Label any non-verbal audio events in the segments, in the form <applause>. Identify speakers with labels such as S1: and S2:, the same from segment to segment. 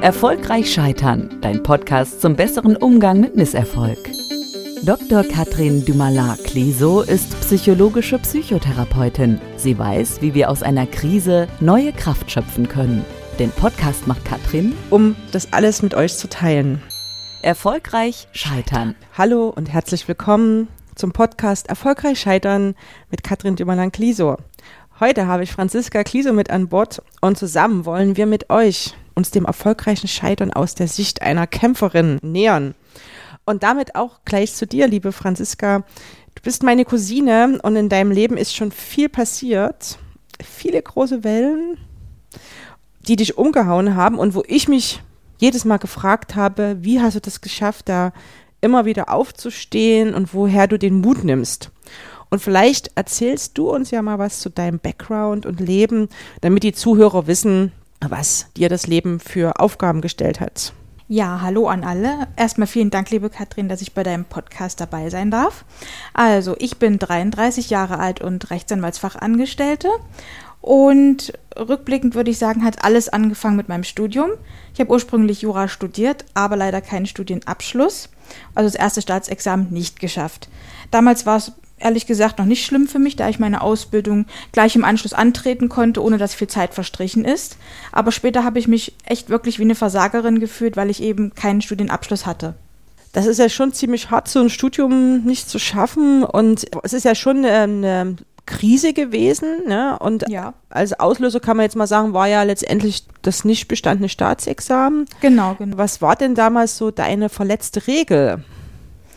S1: Erfolgreich Scheitern, dein Podcast zum besseren Umgang mit Misserfolg. Dr. Katrin Dumalin-Cliso ist psychologische Psychotherapeutin. Sie weiß, wie wir aus einer Krise neue Kraft schöpfen können. Den Podcast macht Katrin,
S2: um das alles mit euch zu teilen.
S1: Erfolgreich Scheitern.
S2: Hallo und herzlich willkommen zum Podcast Erfolgreich Scheitern mit Katrin Dumalin-Cliso. Heute habe ich Franziska Kliso mit an Bord und zusammen wollen wir mit euch uns dem erfolgreichen Scheitern aus der Sicht einer Kämpferin nähern. Und damit auch gleich zu dir, liebe Franziska. Du bist meine Cousine und in deinem Leben ist schon viel passiert. Viele große Wellen, die dich umgehauen haben und wo ich mich jedes Mal gefragt habe, wie hast du das geschafft, da immer wieder aufzustehen und woher du den Mut nimmst. Und vielleicht erzählst du uns ja mal was zu deinem Background und Leben, damit die Zuhörer wissen, was dir das Leben für Aufgaben gestellt hat.
S3: Ja, hallo an alle. Erstmal vielen Dank, liebe Katrin, dass ich bei deinem Podcast dabei sein darf. Also, ich bin 33 Jahre alt und Rechtsanwaltsfachangestellte. Und rückblickend würde ich sagen, hat alles angefangen mit meinem Studium. Ich habe ursprünglich Jura studiert, aber leider keinen Studienabschluss. Also das erste Staatsexamen nicht geschafft. Damals war es ehrlich gesagt noch nicht schlimm für mich, da ich meine Ausbildung gleich im Anschluss antreten konnte, ohne dass viel Zeit verstrichen ist. Aber später habe ich mich echt wirklich wie eine Versagerin gefühlt, weil ich eben keinen Studienabschluss hatte.
S2: Das ist ja schon ziemlich hart, so ein Studium nicht zu schaffen. Und es ist ja schon eine Krise gewesen. Ne? Und ja. als Auslöser kann man jetzt mal sagen, war ja letztendlich das nicht bestandene Staatsexamen.
S3: Genau, genau.
S2: Was war denn damals so deine verletzte Regel?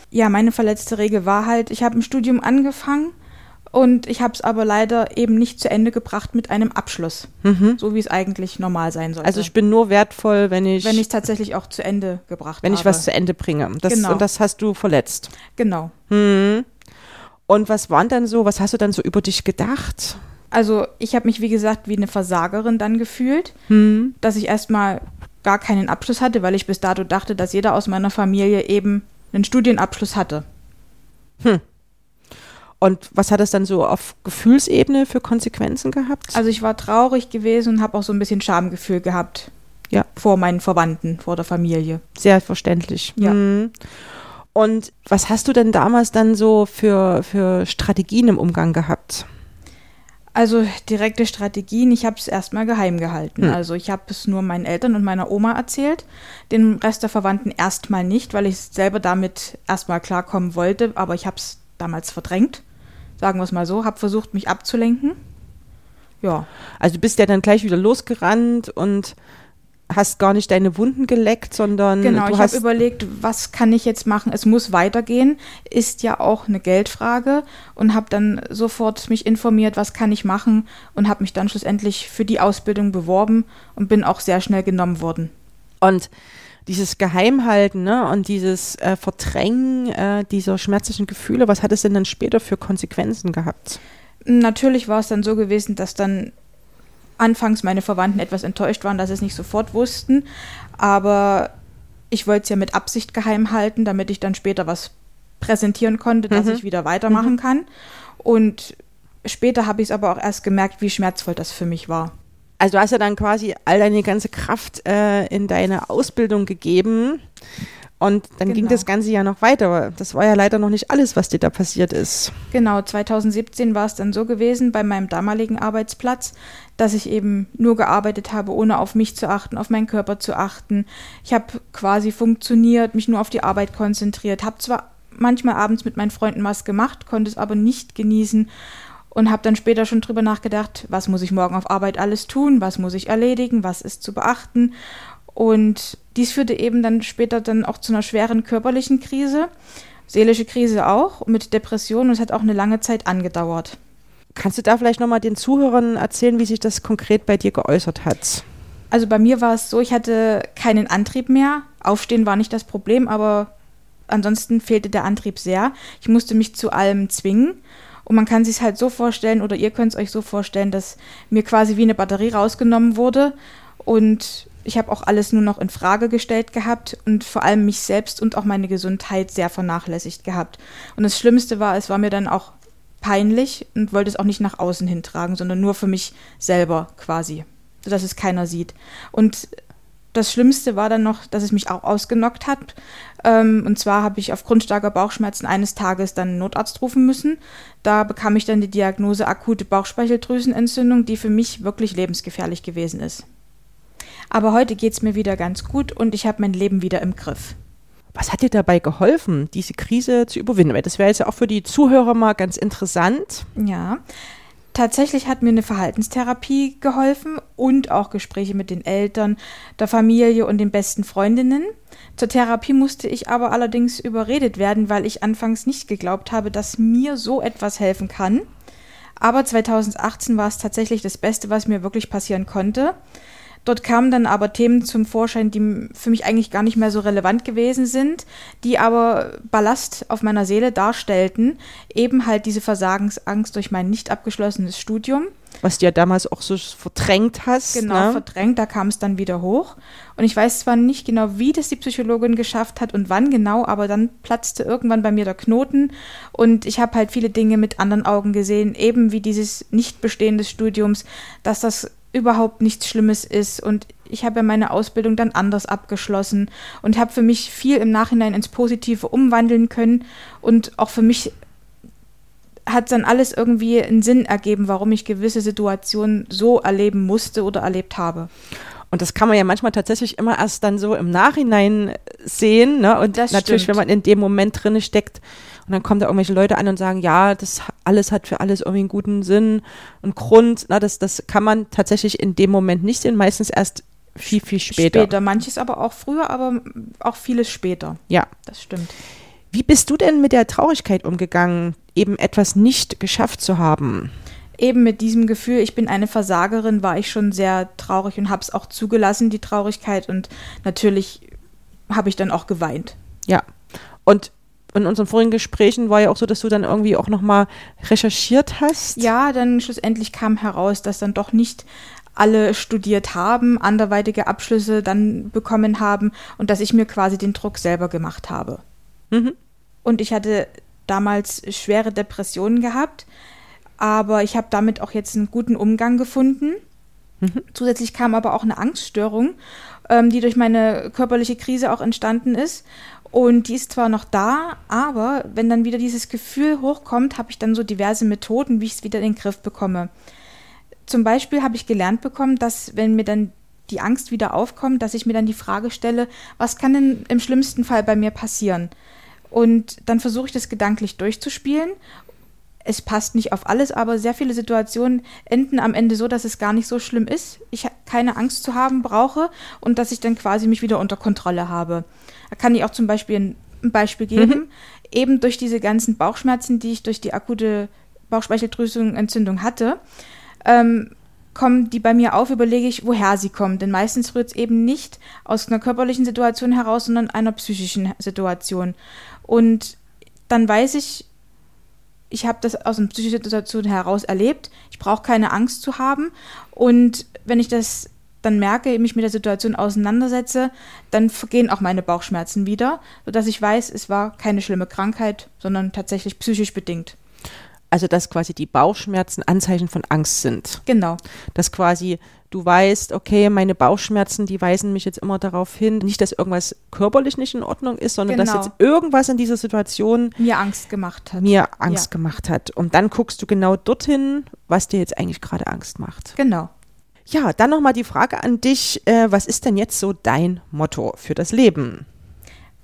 S3: Ja, meine verletzte Regel war halt, ich habe ein Studium angefangen und ich habe es aber leider eben nicht zu Ende gebracht mit einem Abschluss, mhm. so wie es eigentlich normal sein sollte.
S2: Also ich bin nur wertvoll, wenn ich
S3: wenn ich es tatsächlich auch zu Ende gebracht
S2: wenn habe. Wenn ich was zu Ende bringe. Das, genau. Und das hast du verletzt.
S3: Genau.
S2: Mhm. Und was waren dann so, was hast du dann so über dich gedacht?
S3: Also ich habe mich, wie gesagt, wie eine Versagerin dann gefühlt, mhm. dass ich erstmal gar keinen Abschluss hatte, weil ich bis dato dachte, dass jeder aus meiner Familie eben einen Studienabschluss hatte.
S2: Hm. Und was hat es dann so auf Gefühlsebene für Konsequenzen gehabt?
S3: Also ich war traurig gewesen und habe auch so ein bisschen Schamgefühl gehabt. Ja. Vor meinen Verwandten, vor der Familie.
S2: Sehr verständlich. Ja. Hm. Und was hast du denn damals dann so für, für Strategien im Umgang gehabt?
S3: Also direkte Strategien, ich habe es erstmal geheim gehalten. Hm. Also ich habe es nur meinen Eltern und meiner Oma erzählt, den Rest der Verwandten erstmal nicht, weil ich selber damit erstmal klarkommen wollte, aber ich habe es damals verdrängt, sagen wir es mal so, habe versucht, mich abzulenken.
S2: Ja. Also du bist ja dann gleich wieder losgerannt und hast gar nicht deine Wunden geleckt, sondern
S3: genau.
S2: Du
S3: ich habe überlegt, was kann ich jetzt machen? Es muss weitergehen, ist ja auch eine Geldfrage und habe dann sofort mich informiert, was kann ich machen und habe mich dann schlussendlich für die Ausbildung beworben und bin auch sehr schnell genommen worden.
S2: Und dieses Geheimhalten ne, und dieses äh, Verdrängen äh, dieser schmerzlichen Gefühle, was hat es denn dann später für Konsequenzen gehabt?
S3: Natürlich war es dann so gewesen, dass dann anfangs meine Verwandten etwas enttäuscht waren, dass sie es nicht sofort wussten. Aber ich wollte es ja mit Absicht geheim halten, damit ich dann später was präsentieren konnte, dass mhm. ich wieder weitermachen mhm. kann. Und später habe ich es aber auch erst gemerkt, wie schmerzvoll das für mich war.
S2: Also du hast ja dann quasi all deine ganze Kraft äh, in deine Ausbildung gegeben und dann genau. ging das Ganze ja noch weiter. Aber das war ja leider noch nicht alles, was dir da passiert ist.
S3: Genau, 2017 war es dann so gewesen bei meinem damaligen Arbeitsplatz, dass ich eben nur gearbeitet habe, ohne auf mich zu achten, auf meinen Körper zu achten. Ich habe quasi funktioniert, mich nur auf die Arbeit konzentriert, habe zwar manchmal abends mit meinen Freunden was gemacht, konnte es aber nicht genießen und habe dann später schon drüber nachgedacht, was muss ich morgen auf Arbeit alles tun, was muss ich erledigen, was ist zu beachten und dies führte eben dann später dann auch zu einer schweren körperlichen Krise, seelische Krise auch, mit Depressionen und es hat auch eine lange Zeit angedauert.
S2: Kannst du da vielleicht nochmal den Zuhörern erzählen, wie sich das konkret bei dir geäußert hat?
S3: Also bei mir war es so, ich hatte keinen Antrieb mehr. Aufstehen war nicht das Problem, aber ansonsten fehlte der Antrieb sehr. Ich musste mich zu allem zwingen. Und man kann sich halt so vorstellen, oder ihr könnt es euch so vorstellen, dass mir quasi wie eine Batterie rausgenommen wurde und ich habe auch alles nur noch in Frage gestellt gehabt und vor allem mich selbst und auch meine Gesundheit sehr vernachlässigt gehabt. Und das Schlimmste war, es war mir dann auch peinlich und wollte es auch nicht nach außen hintragen, sondern nur für mich selber quasi, sodass es keiner sieht. Und das Schlimmste war dann noch, dass es mich auch ausgenockt hat. Ähm, und zwar habe ich aufgrund starker Bauchschmerzen eines Tages dann einen Notarzt rufen müssen. Da bekam ich dann die Diagnose akute Bauchspeicheldrüsenentzündung, die für mich wirklich lebensgefährlich gewesen ist. Aber heute geht es mir wieder ganz gut und ich habe mein Leben wieder im Griff.
S2: Was hat dir dabei geholfen, diese Krise zu überwinden? Weil das wäre jetzt ja auch für die Zuhörer mal ganz interessant.
S3: Ja, Tatsächlich hat mir eine Verhaltenstherapie geholfen und auch Gespräche mit den Eltern, der Familie und den besten Freundinnen. Zur Therapie musste ich aber allerdings überredet werden, weil ich anfangs nicht geglaubt habe, dass mir so etwas helfen kann. Aber 2018 war es tatsächlich das Beste, was mir wirklich passieren konnte. Dort kamen dann aber Themen zum Vorschein, die für mich eigentlich gar nicht mehr so relevant gewesen sind, die aber Ballast auf meiner Seele darstellten. Eben halt diese Versagensangst durch mein nicht abgeschlossenes Studium.
S2: Was du ja damals auch so verdrängt hast.
S3: Genau,
S2: ne?
S3: verdrängt, da kam es dann wieder hoch. Und ich weiß zwar nicht genau, wie das die Psychologin geschafft hat und wann genau, aber dann platzte irgendwann bei mir der Knoten und ich habe halt viele Dinge mit anderen Augen gesehen, eben wie dieses Nichtbestehen des Studiums, dass das überhaupt nichts Schlimmes ist und ich habe ja meine Ausbildung dann anders abgeschlossen und habe für mich viel im Nachhinein ins Positive umwandeln können und auch für mich hat dann alles irgendwie einen Sinn ergeben, warum ich gewisse Situationen so erleben musste oder erlebt habe.
S2: Und das kann man ja manchmal tatsächlich immer erst dann so im Nachhinein sehen. Ne? Und
S3: Das
S2: natürlich,
S3: stimmt.
S2: wenn man in dem Moment drin steckt und dann kommen da irgendwelche Leute an und sagen, ja, das alles hat für alles irgendwie einen guten Sinn und Grund. Na, das, das kann man tatsächlich in dem Moment nicht sehen, meistens erst viel, viel später.
S3: Später, manches aber auch früher, aber auch vieles später.
S2: Ja.
S3: Das stimmt.
S2: Wie bist du denn mit der Traurigkeit umgegangen, eben etwas nicht geschafft zu haben?
S3: Eben mit diesem Gefühl, ich bin eine Versagerin, war ich schon sehr traurig und habe es auch zugelassen, die Traurigkeit. Und natürlich habe ich dann auch geweint.
S2: Ja. Und in unseren vorigen Gesprächen war ja auch so, dass du dann irgendwie auch nochmal recherchiert hast.
S3: Ja, dann schlussendlich kam heraus, dass dann doch nicht alle studiert haben, anderweitige Abschlüsse dann bekommen haben und dass ich mir quasi den Druck selber gemacht habe.
S2: Mhm.
S3: Und ich hatte damals schwere Depressionen gehabt, aber ich habe damit auch jetzt einen guten Umgang gefunden.
S2: Mhm.
S3: Zusätzlich kam aber auch eine Angststörung, ähm, die durch meine körperliche Krise auch entstanden ist. Und die ist zwar noch da, aber wenn dann wieder dieses Gefühl hochkommt, habe ich dann so diverse Methoden, wie ich es wieder in den Griff bekomme. Zum Beispiel habe ich gelernt bekommen, dass wenn mir dann die Angst wieder aufkommt, dass ich mir dann die Frage stelle, was kann denn im schlimmsten Fall bei mir passieren? Und dann versuche ich das gedanklich durchzuspielen. Es passt nicht auf alles, aber sehr viele Situationen enden am Ende so, dass es gar nicht so schlimm ist. Ich keine Angst zu haben brauche und dass ich dann quasi mich wieder unter Kontrolle habe. Da kann ich auch zum Beispiel ein Beispiel geben. Eben durch diese ganzen Bauchschmerzen, die ich durch die akute Bauchspeicheldrüsenentzündung hatte, ähm, kommen die bei mir auf, überlege ich, woher sie kommen. Denn meistens rührt es eben nicht aus einer körperlichen Situation heraus, sondern einer psychischen Situation. Und dann weiß ich, ich habe das aus einer psychischen Situation heraus erlebt. Ich brauche keine Angst zu haben. Und wenn ich das dann merke, mich mit der Situation auseinandersetze, dann vergehen auch meine Bauchschmerzen wieder, sodass ich weiß, es war keine schlimme Krankheit, sondern tatsächlich psychisch bedingt.
S2: Also, dass quasi die Bauchschmerzen Anzeichen von Angst sind.
S3: Genau.
S2: Dass quasi du weißt, okay, meine Bauchschmerzen, die weisen mich jetzt immer darauf hin, nicht, dass irgendwas körperlich nicht in Ordnung ist, sondern dass
S3: Genau.
S2: jetzt irgendwas in dieser Situation
S3: Mir Angst gemacht hat.
S2: mir Angst
S3: Ja.
S2: gemacht hat. Und dann guckst du genau dorthin, was dir jetzt eigentlich gerade Angst macht.
S3: Genau.
S2: Ja, dann nochmal die Frage an dich, äh, was ist denn jetzt so dein Motto für das Leben?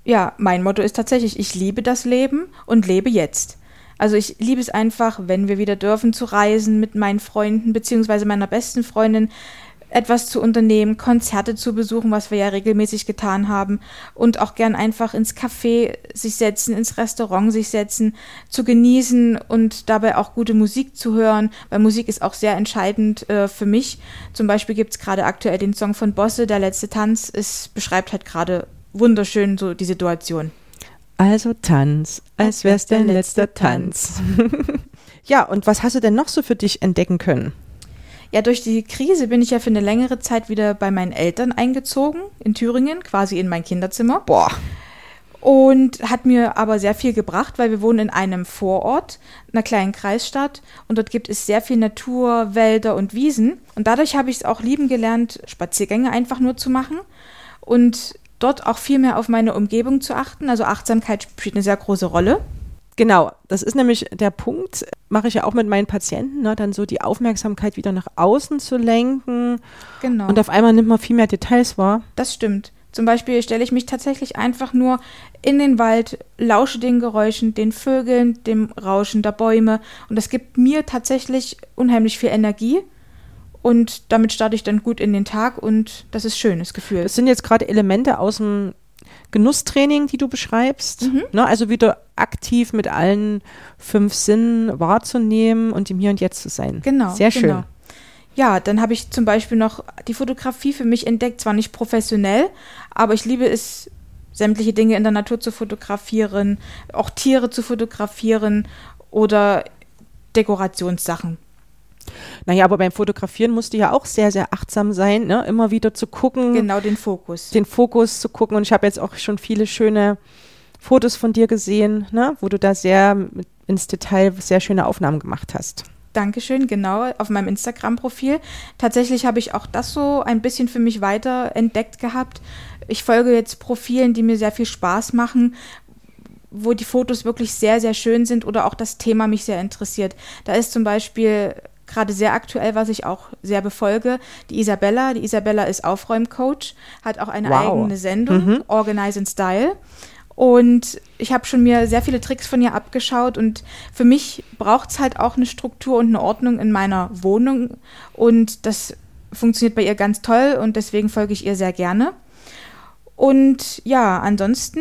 S3: Ja, mein Motto ist tatsächlich, ich liebe das Leben und lebe jetzt. Also ich liebe es einfach, wenn wir wieder dürfen zu reisen mit meinen Freunden beziehungsweise meiner besten Freundin, etwas zu unternehmen, Konzerte zu besuchen, was wir ja regelmäßig getan haben und auch gern einfach ins Café sich setzen, ins Restaurant sich setzen, zu genießen und dabei auch gute Musik zu hören, weil Musik ist auch sehr entscheidend äh, für mich. Zum Beispiel gibt es gerade aktuell den Song von Bosse, Der letzte Tanz, es beschreibt halt gerade wunderschön so die Situation.
S2: Also Tanz, als wär's dein letzter Tanz. <laughs> ja, und was hast du denn noch so für dich entdecken können?
S3: Ja, durch die Krise bin ich ja für eine längere Zeit wieder bei meinen Eltern eingezogen, in Thüringen, quasi in mein Kinderzimmer.
S2: Boah,
S3: Und hat mir aber sehr viel gebracht, weil wir wohnen in einem Vorort, einer kleinen Kreisstadt. Und dort gibt es sehr viel Natur, Wälder und Wiesen. Und dadurch habe ich es auch lieben gelernt, Spaziergänge einfach nur zu machen. und dort auch viel mehr auf meine Umgebung zu achten. Also Achtsamkeit spielt eine sehr große Rolle.
S2: Genau, das ist nämlich der Punkt, mache ich ja auch mit meinen Patienten, ne, dann so die Aufmerksamkeit wieder nach außen zu lenken.
S3: Genau.
S2: Und auf einmal nimmt man viel mehr Details wahr.
S3: Das stimmt. Zum Beispiel stelle ich mich tatsächlich einfach nur in den Wald, lausche den Geräuschen, den Vögeln, dem Rauschen der Bäume. Und das gibt mir tatsächlich unheimlich viel Energie. Und damit starte ich dann gut in den Tag und das ist schönes Gefühl.
S2: Das sind jetzt gerade Elemente aus dem Genusstraining, die du beschreibst.
S3: Mhm.
S2: Ne, also wieder aktiv mit allen fünf Sinnen wahrzunehmen und im Hier und Jetzt zu sein.
S3: Genau.
S2: Sehr schön.
S3: Genau. Ja, dann habe ich zum Beispiel noch die Fotografie für mich entdeckt, zwar nicht professionell, aber ich liebe es, sämtliche Dinge in der Natur zu fotografieren, auch Tiere zu fotografieren oder Dekorationssachen.
S2: Naja, aber beim Fotografieren musst du ja auch sehr, sehr achtsam sein, ne? immer wieder zu gucken,
S3: Genau den Fokus.
S2: den Fokus zu gucken. Und ich habe jetzt auch schon viele schöne Fotos von dir gesehen, ne? wo du da sehr ins Detail sehr schöne Aufnahmen gemacht hast.
S3: Dankeschön, genau, auf meinem Instagram-Profil. Tatsächlich habe ich auch das so ein bisschen für mich weiter entdeckt gehabt. Ich folge jetzt Profilen, die mir sehr viel Spaß machen, wo die Fotos wirklich sehr, sehr schön sind oder auch das Thema mich sehr interessiert. Da ist zum Beispiel gerade sehr aktuell, was ich auch sehr befolge, die Isabella. Die Isabella ist Aufräumcoach, hat auch eine
S2: Wow.
S3: eigene Sendung, Organize in Style. Und ich habe schon mir sehr viele Tricks von ihr abgeschaut und für mich braucht es halt auch eine Struktur und eine Ordnung in meiner Wohnung und das funktioniert bei ihr ganz toll und deswegen folge ich ihr sehr gerne. Und ja, ansonsten,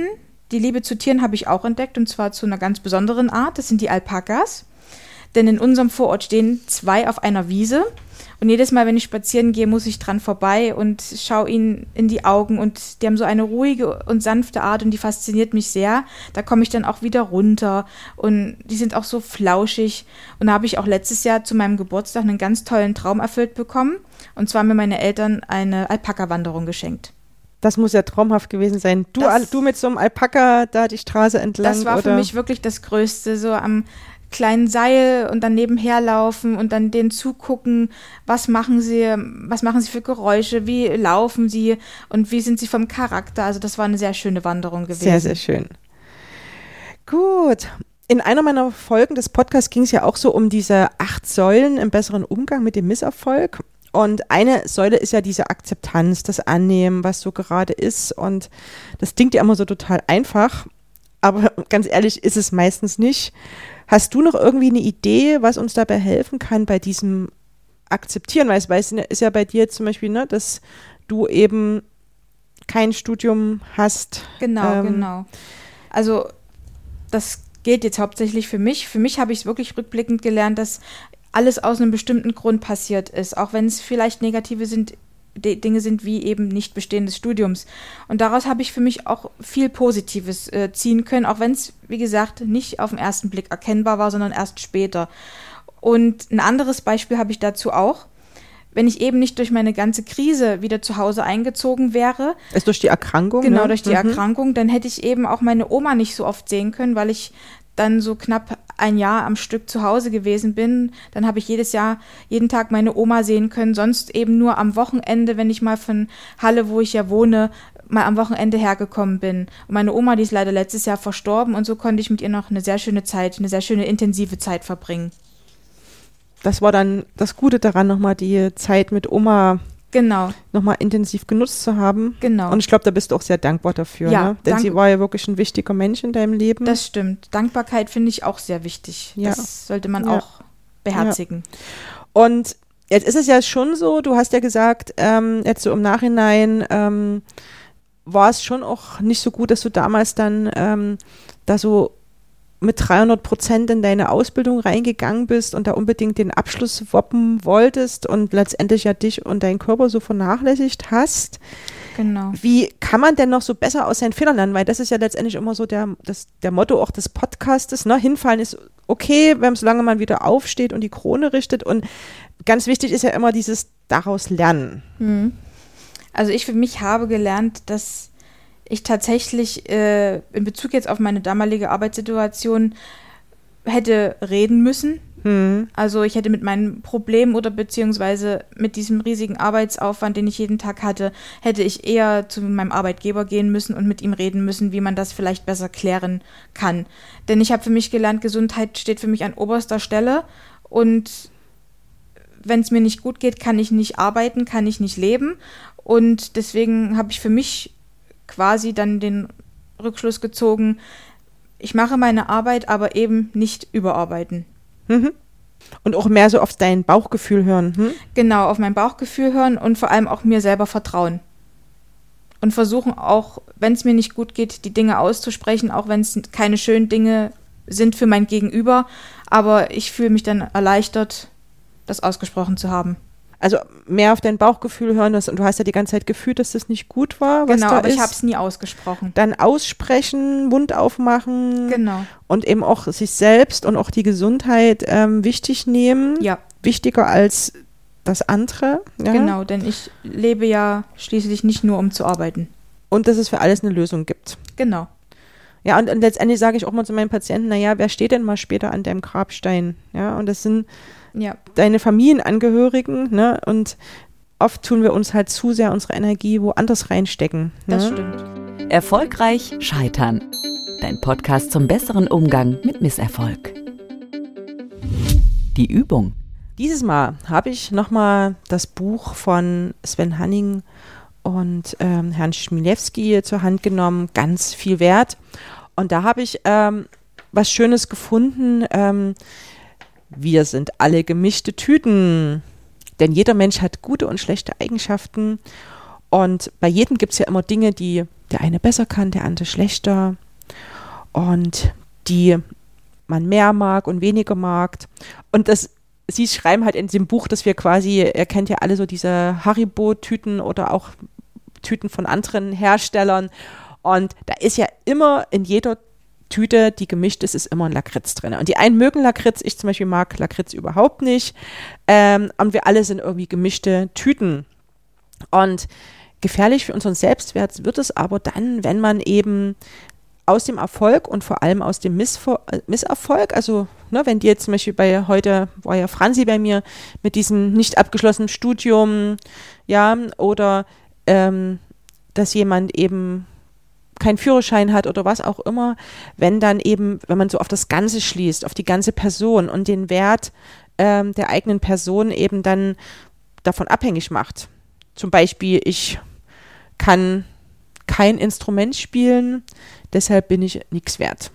S3: die Liebe zu Tieren habe ich auch entdeckt und zwar zu einer ganz besonderen Art. Das sind die Alpakas. Denn in unserem Vorort stehen zwei auf einer Wiese. Und jedes Mal, wenn ich spazieren gehe, muss ich dran vorbei und schaue ihnen in die Augen. Und die haben so eine ruhige und sanfte Art und die fasziniert mich sehr. Da komme ich dann auch wieder runter. Und die sind auch so flauschig. Und da habe ich auch letztes Jahr zu meinem Geburtstag einen ganz tollen Traum erfüllt bekommen. Und zwar haben mir meine Eltern eine Alpaka-Wanderung geschenkt.
S2: Das muss ja traumhaft gewesen sein. Du,
S3: Das-
S2: du mit so einem Alpaka da die Straße entlang.
S3: Das war
S2: oder?
S3: für mich wirklich das Größte, so am kleinen Seil und dann nebenher laufen und dann denen zugucken, was machen sie, was machen sie für Geräusche, wie laufen sie und wie sind sie vom Charakter. Also das war eine sehr schöne Wanderung gewesen.
S2: Sehr, sehr schön. Gut. In einer meiner Folgen des Podcasts ging es ja auch so um diese acht Säulen im besseren Umgang mit dem Misserfolg. Und eine Säule ist ja diese Akzeptanz, das Annehmen, was so gerade ist. Und das klingt ja immer so total einfach. Aber ganz ehrlich ist es meistens nicht. Hast du noch irgendwie eine Idee, was uns dabei helfen kann bei diesem Akzeptieren? Weil es weiß, ist ja bei dir zum Beispiel, ne, dass du eben kein Studium hast.
S3: Genau,
S2: Ähm,
S3: genau. Also das gilt jetzt hauptsächlich für mich. Für mich habe ich es wirklich rückblickend gelernt, dass alles aus einem bestimmten Grund passiert ist, auch wenn es vielleicht negative sind, Dinge sind wie eben nicht Bestehen des Studiums. Und daraus habe ich für mich auch viel Positives äh, ziehen können, auch wenn es, wie gesagt, nicht auf den ersten Blick erkennbar war, sondern erst später. Und ein anderes Beispiel habe ich dazu auch. Wenn ich eben nicht durch meine ganze Krise wieder zu Hause eingezogen wäre,
S2: Ist durch die Erkrankung?
S3: Genau,
S2: ne?
S3: durch die
S2: Mhm.
S3: Erkrankung. Dann hätte ich eben auch meine Oma nicht so oft sehen können, weil ich dann so knapp ein Jahr am Stück zu Hause gewesen bin. Dann habe ich jedes Jahr, jeden Tag meine Oma sehen können. Sonst eben nur am Wochenende, wenn ich mal von Halle, wo ich ja wohne, mal am Wochenende hergekommen bin. Und meine Oma, die ist leider letztes Jahr verstorben und so konnte ich mit ihr noch eine sehr schöne Zeit, eine sehr schöne intensive Zeit verbringen.
S2: Das war dann das Gute daran, nochmal die Zeit mit Oma
S3: Genau,
S2: nochmal intensiv genutzt zu haben.
S3: genau.
S2: Und ich glaube, da bist du auch sehr dankbar dafür.
S3: Ja,
S2: ne? Denn sie war ja wirklich ein wichtiger Mensch in deinem Leben.
S3: das stimmt. Dankbarkeit finde ich auch sehr wichtig.
S2: Ja.
S3: Das sollte man
S2: Ja.
S3: auch beherzigen.
S2: Und jetzt ist es ja schon so, du hast ja gesagt, ähm, jetzt so im Nachhinein ähm, war es schon auch nicht so gut, dass du damals dann ähm, da so mit 300 Prozent in deine Ausbildung reingegangen bist und da unbedingt den Abschluss woppen wolltest und letztendlich ja dich und deinen Körper so vernachlässigt hast.
S3: Genau.
S2: Wie kann man denn noch so besser aus seinen Fehlern lernen? Weil das ist ja letztendlich immer so der, das, der Motto auch des Podcastes. Ne? Hinfallen ist okay, wenn solange man wieder aufsteht und die Krone richtet. Und ganz wichtig ist ja immer dieses daraus lernen.
S3: Mhm. Also ich für mich habe gelernt, dass ich tatsächlich äh, in Bezug jetzt auf meine damalige Arbeitssituation hätte reden müssen, Hm. Also ich hätte mit meinem Problem oder beziehungsweise mit diesem riesigen Arbeitsaufwand, den ich jeden Tag hatte, hätte ich eher zu meinem Arbeitgeber gehen müssen und mit ihm reden müssen, wie man das vielleicht besser klären kann. Denn ich habe für mich gelernt, Gesundheit steht für mich an oberster Stelle und wenn es mir nicht gut geht, kann ich nicht arbeiten, kann ich nicht leben. Und deswegen habe ich für mich quasi dann den Rückschluss gezogen, ich mache meine Arbeit, aber eben nicht überarbeiten.
S2: Mhm. Und auch mehr so auf dein Bauchgefühl hören. Hm?
S3: Genau, auf mein Bauchgefühl hören und vor allem auch mir selber vertrauen. Und versuchen auch, wenn es mir nicht gut geht, die Dinge auszusprechen, auch wenn es keine schönen Dinge sind für mein Gegenüber. Aber ich fühle mich dann erleichtert, das ausgesprochen zu haben.
S2: Also mehr auf dein Bauchgefühl hören und du hast ja die ganze Zeit gefühlt, dass das nicht gut war.
S3: genau, aber ist. ich habe es nie ausgesprochen.
S2: Dann aussprechen, Mund aufmachen.
S3: Genau.
S2: Und eben auch sich selbst und auch die Gesundheit ähm, wichtig nehmen.
S3: Ja.
S2: Wichtiger als das andere.
S3: Ja? Genau, denn ich lebe ja schließlich nicht nur, um zu arbeiten.
S2: Und dass es für alles eine Lösung gibt.
S3: Genau.
S2: Ja, und, und letztendlich sage ich auch mal zu meinen Patienten, naja, wer steht denn mal später an deinem Grabstein? Ja, und das sind ja. deine Familienangehörigen, ne? Und oft tun wir uns halt zu sehr unsere Energie woanders reinstecken.
S3: Das ne? stimmt.
S1: Erfolgreich scheitern. Dein Podcast zum besseren Umgang mit Misserfolg. Die Übung.
S2: Dieses Mal habe ich nochmal das Buch von Sven Hanning und ähm, Herrn Schmilewski zur Hand genommen. Ganz viel wert. Und da habe ich ähm, was Schönes gefunden. Ähm, wir sind alle gemischte Tüten. Denn jeder Mensch hat gute und schlechte Eigenschaften. Und bei jedem gibt es ja immer Dinge, die der eine besser kann, der andere schlechter. Und die man mehr mag und weniger mag. Und das, sie schreiben halt in dem Buch, dass wir quasi, ihr kennt ja alle so diese Haribo-Tüten oder auch Tüten von anderen Herstellern. Und da ist ja immer in jeder Tüte, die gemischt ist, ist immer ein Lakritz drin. Und die einen mögen Lakritz, ich zum Beispiel mag Lakritz überhaupt nicht. Ähm, und wir alle sind irgendwie gemischte Tüten. Und gefährlich für unseren Selbstwert wird es aber dann, wenn man eben aus dem Erfolg und vor allem aus dem Missver äh, Misserfolg, also ne, wenn die jetzt zum Beispiel bei heute war ja Franzi bei mir mit diesem nicht abgeschlossenen Studium, ja, oder ähm, dass jemand eben keinen Führerschein hat oder was auch immer, wenn dann eben, wenn man so auf das Ganze schließt, auf die ganze Person und den Wert ähm, der eigenen Person eben dann davon abhängig macht. Zum Beispiel, ich kann kein Instrument spielen, deshalb bin ich nichts wert.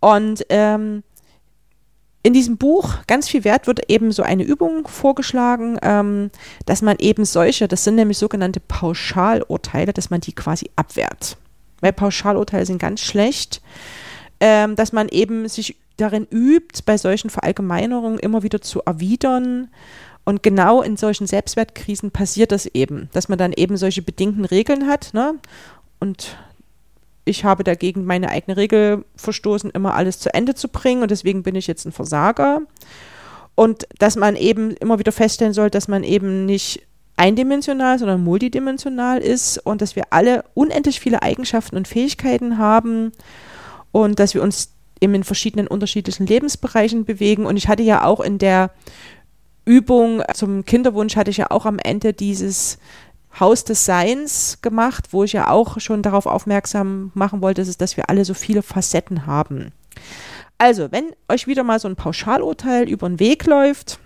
S2: Und ähm, in diesem Buch, ganz viel Wert, wird eben so eine Übung vorgeschlagen, ähm, dass man eben solche, das sind nämlich sogenannte Pauschalurteile, dass man die quasi abwehrt. Weil Pauschalurteile sind ganz schlecht, ähm, dass man eben sich darin übt, bei solchen Verallgemeinerungen immer wieder zu erwidern. Und genau in solchen Selbstwertkrisen passiert das eben, dass man dann eben solche bedingten Regeln hat. Ne? Und ich habe dagegen meine eigene Regel verstoßen, immer alles zu Ende zu bringen und deswegen bin ich jetzt ein Versager. Und dass man eben immer wieder feststellen soll, dass man eben nicht eindimensional, sondern multidimensional ist und dass wir alle unendlich viele Eigenschaften und Fähigkeiten haben und dass wir uns eben in verschiedenen unterschiedlichen Lebensbereichen bewegen. Und ich hatte ja auch in der Übung zum Kinderwunsch hatte ich ja auch am Ende dieses Haus des Seins gemacht, wo ich ja auch schon darauf aufmerksam machen wollte, dass, dass wir alle so viele Facetten haben. Also, wenn euch wieder mal so ein Pauschalurteil über den Weg läuft,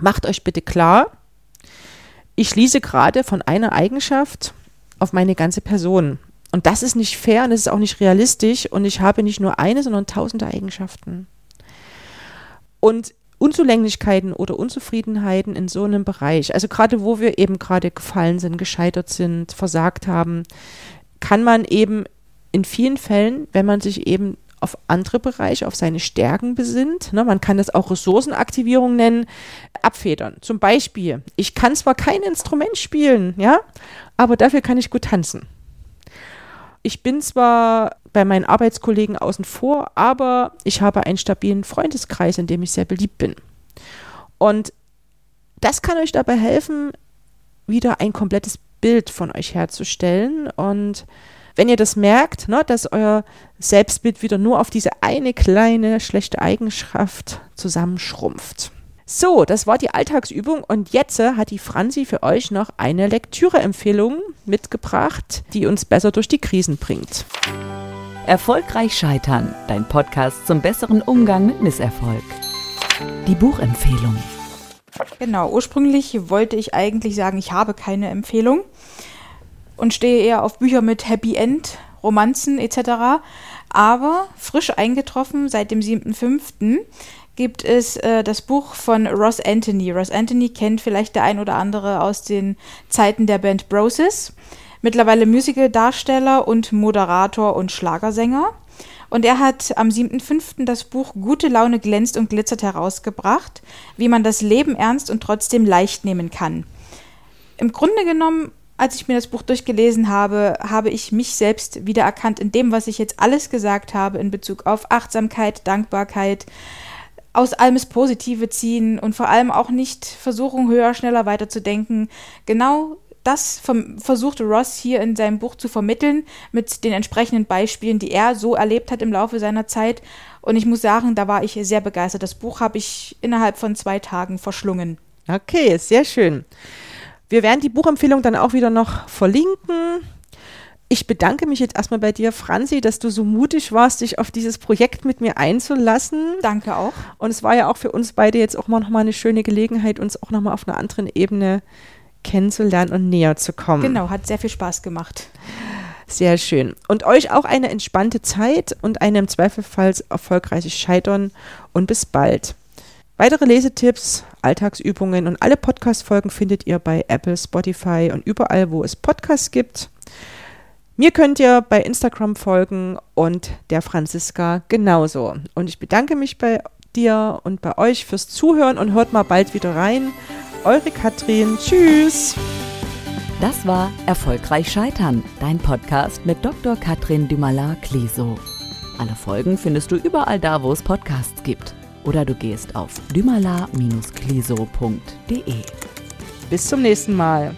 S2: macht euch bitte klar, ich schließe gerade von einer Eigenschaft auf meine ganze Person. Und das ist nicht fair und das ist auch nicht realistisch und ich habe nicht nur eine, sondern tausende Eigenschaften. Und Unzulänglichkeiten oder Unzufriedenheiten in so einem Bereich, also gerade wo wir eben gerade gefallen sind, gescheitert sind, versagt haben, kann man eben in vielen Fällen, wenn man sich eben auf andere Bereiche, auf seine Stärken besinnt, ne, man kann das auch Ressourcenaktivierung nennen, abfedern. Zum Beispiel, ich kann zwar kein Instrument spielen, ja, aber dafür kann ich gut tanzen. Ich bin zwar bei meinen Arbeitskollegen außen vor, aber ich habe einen stabilen Freundeskreis, in dem ich sehr beliebt bin. Und das kann euch dabei helfen, wieder ein komplettes Bild von euch herzustellen und Wenn ihr das merkt, ne, dass euer Selbstbild wieder nur auf diese eine kleine schlechte Eigenschaft zusammenschrumpft. So, das war die Alltagsübung und jetzt hat die Franzi für euch noch eine Lektüreempfehlung mitgebracht, die uns besser durch die Krisen bringt.
S1: Erfolgreich scheitern, dein Podcast zum besseren Umgang mit Misserfolg. Die Buchempfehlung.
S3: Genau, ursprünglich wollte ich eigentlich sagen, ich habe keine Empfehlung und stehe eher auf Bücher mit Happy End, Romanzen etc. Aber frisch eingetroffen seit dem 7.5. gibt es äh, das Buch von Ross Anthony. Ross Anthony kennt vielleicht der ein oder andere aus den Zeiten der Band Broses. Mittlerweile Musical-Darsteller und Moderator und Schlagersänger. Und er hat am 7.5. das Buch Gute Laune glänzt und glitzert herausgebracht, wie man das Leben ernst und trotzdem leicht nehmen kann. Im Grunde genommen, als ich mir das Buch durchgelesen habe, habe ich mich selbst wiedererkannt in dem, was ich jetzt alles gesagt habe in Bezug auf Achtsamkeit, Dankbarkeit, aus allem das Positive ziehen und vor allem auch nicht versuchen, höher, schneller weiterzudenken. Genau das versuchte Ross hier in seinem Buch zu vermitteln mit den entsprechenden Beispielen, die er so erlebt hat im Laufe seiner Zeit. Und ich muss sagen, da war ich sehr begeistert. Das Buch habe ich innerhalb von zwei Tagen verschlungen.
S2: Okay, sehr schön. Wir werden die Buchempfehlung dann auch wieder noch verlinken. Ich bedanke mich jetzt erstmal bei dir, Franzi, dass du so mutig warst, dich auf dieses Projekt mit mir einzulassen.
S3: Danke auch.
S2: Und es war ja auch für uns beide jetzt auch mal noch mal eine schöne Gelegenheit, uns auch noch mal auf einer anderen Ebene kennenzulernen und näher zu kommen.
S3: Genau, hat sehr viel Spaß gemacht.
S2: Sehr schön. Und euch auch eine entspannte Zeit und eine im Zweifelfall erfolgreiches Scheitern und bis bald. Weitere Lesetipps, Alltagsübungen und alle Podcast-Folgen findet ihr bei Apple, Spotify und überall, wo es Podcasts gibt. Mir könnt ihr bei Instagram folgen und der Franziska genauso. Und ich bedanke mich bei dir und bei euch fürs Zuhören und hört mal bald wieder rein. Eure Katrin. Tschüss.
S1: Das war Erfolgreich Scheitern, dein Podcast mit Dr. Katrin Dümala-Kleso. Alle Folgen findest du überall da, wo es Podcasts gibt. Oder du gehst auf dümala-kleso.de.
S2: Bis zum nächsten Mal.